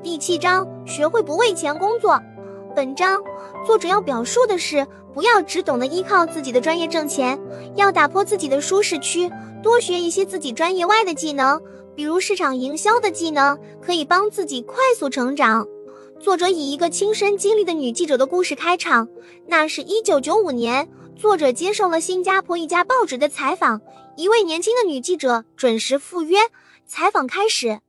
第七章：学会不为钱工作。本章作者要表述的是，不要只懂得依靠自己的专业挣钱，要打破自己的舒适区，多学一些自己专业外的技能，比如市场营销的技能，可以帮自己快速成长。作者以一个亲身经历的女记者的故事开场。那是一九九五年，作者接受了新加坡一家报纸的采访。一位年轻的女记者准时赴约。采访开始，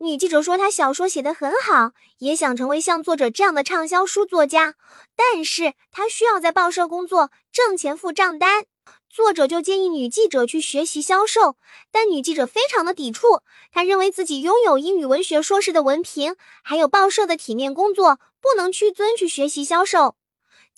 女记者说她小说写得很好，也想成为像作者这样的畅销书作家，但是她需要在报社工作，挣钱付账单。作者就建议女记者去学习销售，但女记者非常的抵触。她认为自己拥有英语文学硕士的文凭，还有报社的体面工作，不能屈尊去学习销售。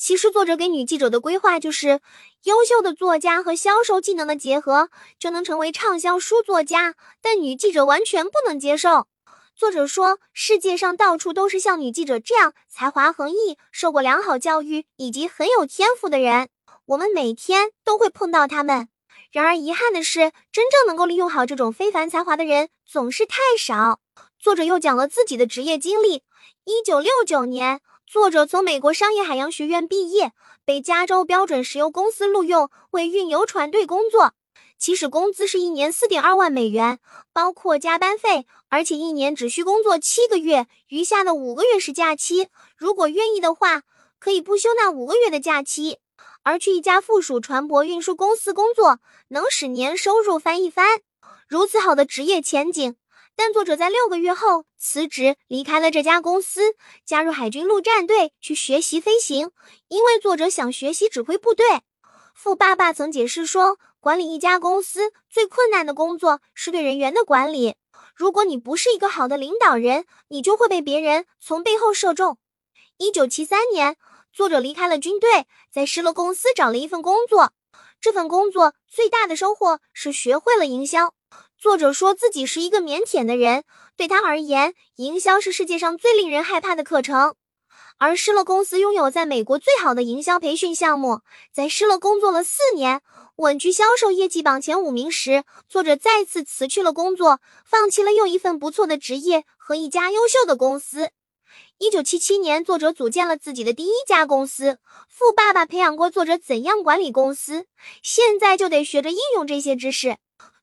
其实，作者给女记者的规划就是，优秀的作家和销售技能的结合，就能成为畅销书作家。但女记者完全不能接受。作者说，世界上到处都是像女记者这样才华横溢、受过良好教育以及很有天赋的人。我们每天都会碰到他们，然而遗憾的是，真正能够利用好这种非凡才华的人总是太少。作者又讲了自己的职业经历：一九六九年，作者从美国商业海洋学院毕业，被加州标准石油公司录用为运油船队工作。起始工资是一年四点二万美元，包括加班费，而且一年只需工作七个月，余下的五个月是假期。如果愿意的话，可以不休那五个月的假期。而去一家附属船舶运输公司工作，能使年收入翻一番。如此好的职业前景，但作者在六个月后辞职，离开了这家公司，加入海军陆战队去学习飞行。因为作者想学习指挥部队。富爸爸曾解释说，管理一家公司最困难的工作是对人员的管理。如果你不是一个好的领导人，你就会被别人从背后射中。一九七三年。作者离开了军队，在施乐公司找了一份工作。这份工作最大的收获是学会了营销。作者说自己是一个腼腆的人，对他而言，营销是世界上最令人害怕的课程。而施乐公司拥有在美国最好的营销培训项目，在施乐工作了四年，稳居销售业绩榜前五名时，作者再次辞去了工作，放弃了又一份不错的职业和一家优秀的公司。一九七七年，作者组建了自己的第一家公司。富爸爸培养过作者怎样管理公司，现在就得学着应用这些知识。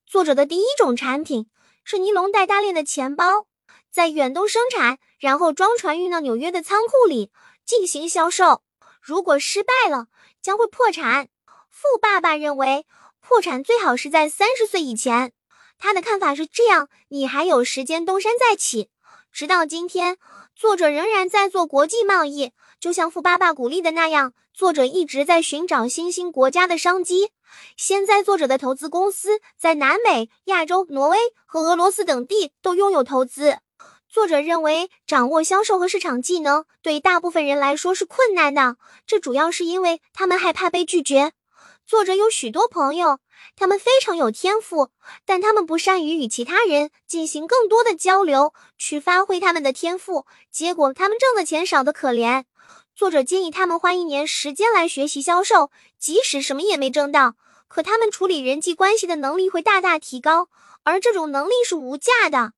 作者的第一种产品是尼龙带大链的钱包，在远东生产，然后装船运到纽约的仓库里进行销售。如果失败了，将会破产。富爸爸认为，破产最好是在三十岁以前。他的看法是这样：你还有时间东山再起。直到今天。作者仍然在做国际贸易，就像富爸爸鼓励的那样，作者一直在寻找新兴国家的商机。现在，作者的投资公司在南美、亚洲、挪威和俄罗斯等地都拥有投资。作者认为，掌握销售和市场技能对大部分人来说是困难的，这主要是因为他们害怕被拒绝。作者有许多朋友，他们非常有天赋，但他们不善于与其他人进行更多的交流，去发挥他们的天赋，结果他们挣的钱少得可怜。作者建议他们花一年时间来学习销售，即使什么也没挣到，可他们处理人际关系的能力会大大提高，而这种能力是无价的。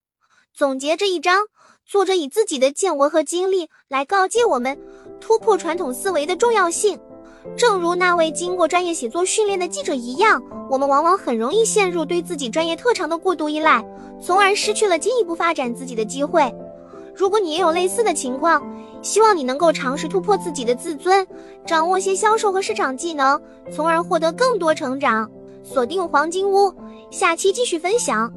总结这一章，作者以自己的见闻和经历来告诫我们突破传统思维的重要性。正如那位经过专业写作训练的记者一样，我们往往很容易陷入对自己专业特长的过度依赖，从而失去了进一步发展自己的机会。如果你也有类似的情况，希望你能够尝试突破自己的自尊，掌握些销售和市场技能，从而获得更多成长。锁定黄金屋，下期继续分享。